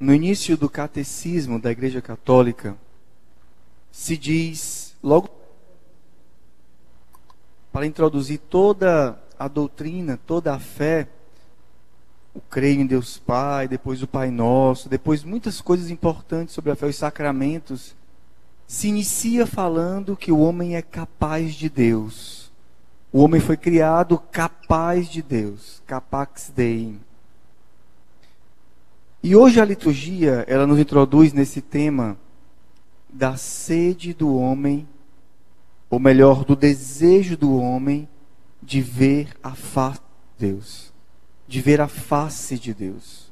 no início do catecismo da Igreja Católica, se diz, logo para introduzir toda a doutrina, toda a fé, o creio em Deus Pai, depois o Pai Nosso, depois muitas coisas importantes sobre a fé, os sacramentos, se inicia falando que o homem é capaz de Deus. O homem foi criado capaz de Deus, capax Dei. E hoje a liturgia, ela nos introduz nesse tema da sede do homem, ou melhor, do desejo do homem de ver a face de Deus, de ver a face de Deus.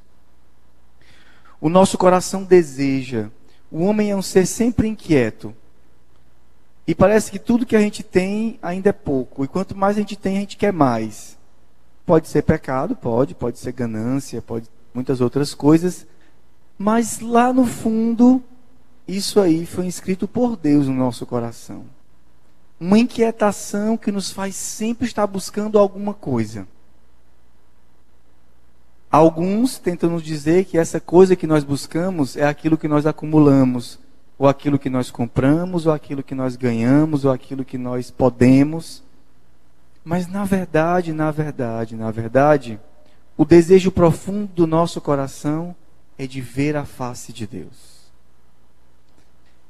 O nosso coração deseja. O homem é um ser sempre inquieto. E parece que tudo que a gente tem ainda é pouco. E quanto mais a gente tem, a gente quer mais. Pode ser pecado, pode, pode ser ganância, pode muitas outras coisas, mas lá no fundo, isso aí foi inscrito por Deus no nosso coração. Uma inquietação que nos faz sempre estar buscando alguma coisa. Alguns tentam nos dizer que essa coisa que nós buscamos é aquilo que nós acumulamos, ou aquilo que nós compramos, ou aquilo que nós ganhamos, ou aquilo que nós podemos. Mas na verdade, na verdade, na verdade, o desejo profundo do nosso coração é de ver a face de Deus.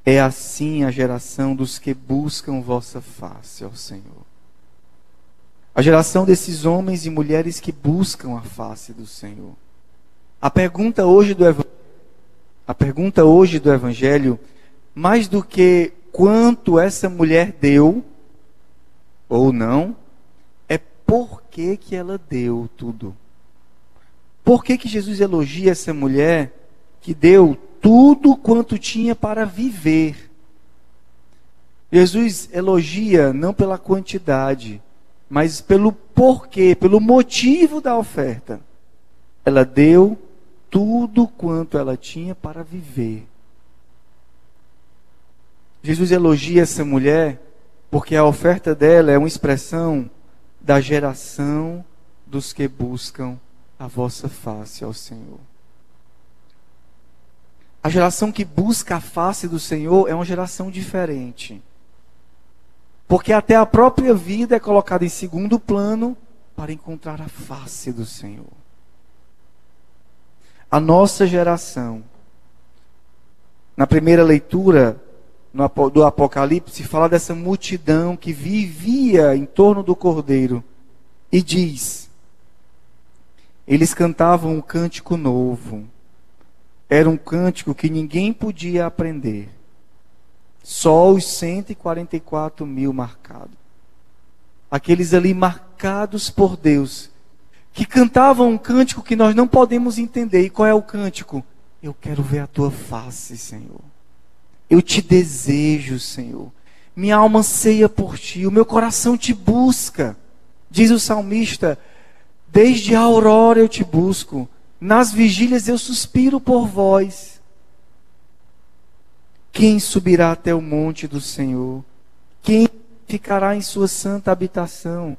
É assim a geração dos que buscam vossa face, ó Senhor. A geração desses homens e mulheres que buscam a face do Senhor. A pergunta hoje do evangelho, a pergunta hoje do evangelho, mais do que quanto essa mulher deu ou não, é por que que ela deu tudo. Por que, que Jesus elogia essa mulher que deu tudo quanto tinha para viver? Jesus elogia não pela quantidade, mas pelo porquê, pelo motivo da oferta. Ela deu tudo quanto ela tinha para viver. Jesus elogia essa mulher porque a oferta dela é uma expressão da geração dos que buscam a vossa face ao Senhor. A geração que busca a face do Senhor é uma geração diferente. Porque até a própria vida é colocada em segundo plano para encontrar a face do Senhor. A nossa geração, na primeira leitura do Apocalipse, fala dessa multidão que vivia em torno do Cordeiro e diz: eles cantavam um cântico novo. Era um cântico que ninguém podia aprender. Só os 144 mil marcados. Aqueles ali marcados por Deus, que cantavam um cântico que nós não podemos entender. E qual é o cântico? Eu quero ver a tua face, Senhor. Eu te desejo, Senhor. Minha alma anseia por ti, o meu coração te busca. Diz o salmista: Desde a aurora eu te busco, nas vigílias eu suspiro por vós. Quem subirá até o monte do Senhor? Quem ficará em sua santa habitação?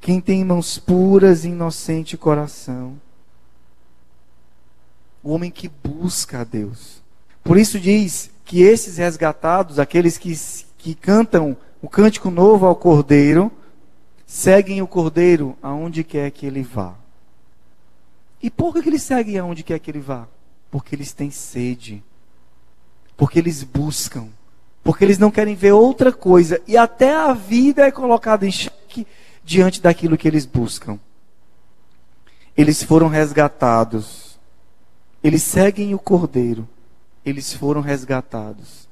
Quem tem mãos puras e inocente coração? O homem que busca a Deus. Por isso diz que esses resgatados, aqueles que, que cantam o cântico novo ao Cordeiro, seguem o cordeiro aonde quer que ele vá. E por que eles seguem aonde quer que ele vá? Porque eles têm sede. Porque eles buscam. Porque eles não querem ver outra coisa. E até a vida é colocada em xeque diante daquilo que eles buscam. Eles foram resgatados. Eles seguem o cordeiro. Eles foram resgatados.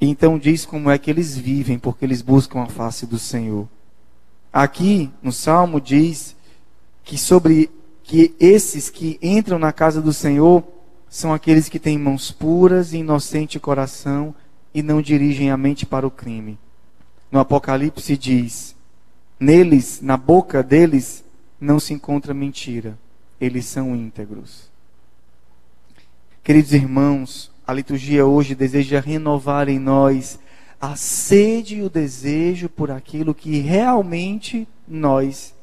E então diz como é que eles vivem, porque eles buscam a face do Senhor. Aqui no Salmo diz que sobre que esses que entram na casa do Senhor são aqueles que têm mãos puras e inocente coração e não dirigem a mente para o crime. No Apocalipse diz: Neles, na boca deles, não se encontra mentira. Eles são íntegros. Queridos irmãos, a liturgia hoje deseja renovar em nós a sede e o desejo por aquilo que realmente nós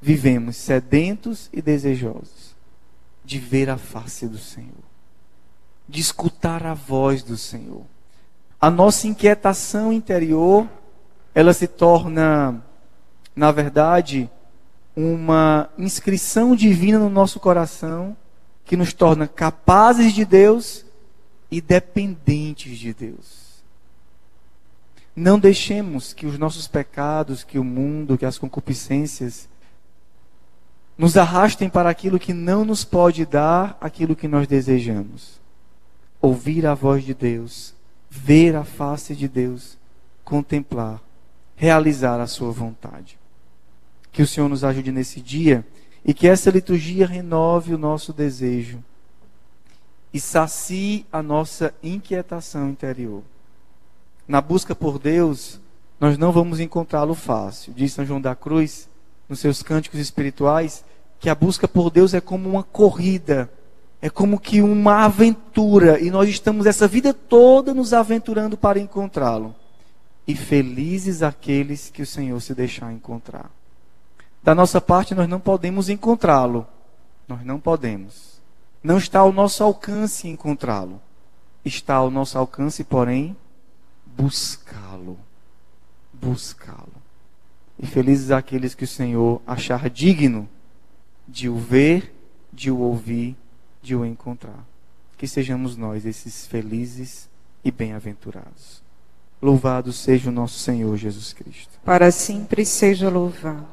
vivemos, sedentos e desejosos. de ver a face do Senhor, de escutar a voz do Senhor. A nossa inquietação interior, ela se torna, na verdade, uma inscrição divina no nosso coração que nos torna capazes de Deus e dependentes de Deus. Não deixemos que os nossos pecados, que o mundo, que as concupiscências nos arrastem para aquilo que não nos pode dar aquilo que nós desejamos. Ouvir a voz de Deus, ver a face de Deus, contemplar, realizar a sua vontade. Que o Senhor nos ajude nesse dia e que essa liturgia renove o nosso desejo e sacie a nossa inquietação interior na busca por Deus, nós não vamos encontrá-lo fácil. Diz São João da Cruz, nos seus cânticos espirituais, que a busca por Deus é como uma corrida, é como que uma aventura, e nós estamos essa vida toda nos aventurando para encontrá-lo. E felizes aqueles que o Senhor se deixar encontrar. Da nossa parte, nós não podemos encontrá-lo. Nós não podemos. Não está ao nosso alcance encontrá-lo. Está ao nosso alcance, porém, buscá-lo. Buscá-lo. E felizes aqueles que o Senhor achar digno de o ver, de o ouvir, de o encontrar. Que sejamos nós esses felizes e bem-aventurados. Louvado seja o nosso Senhor Jesus Cristo. Para sempre seja louvado.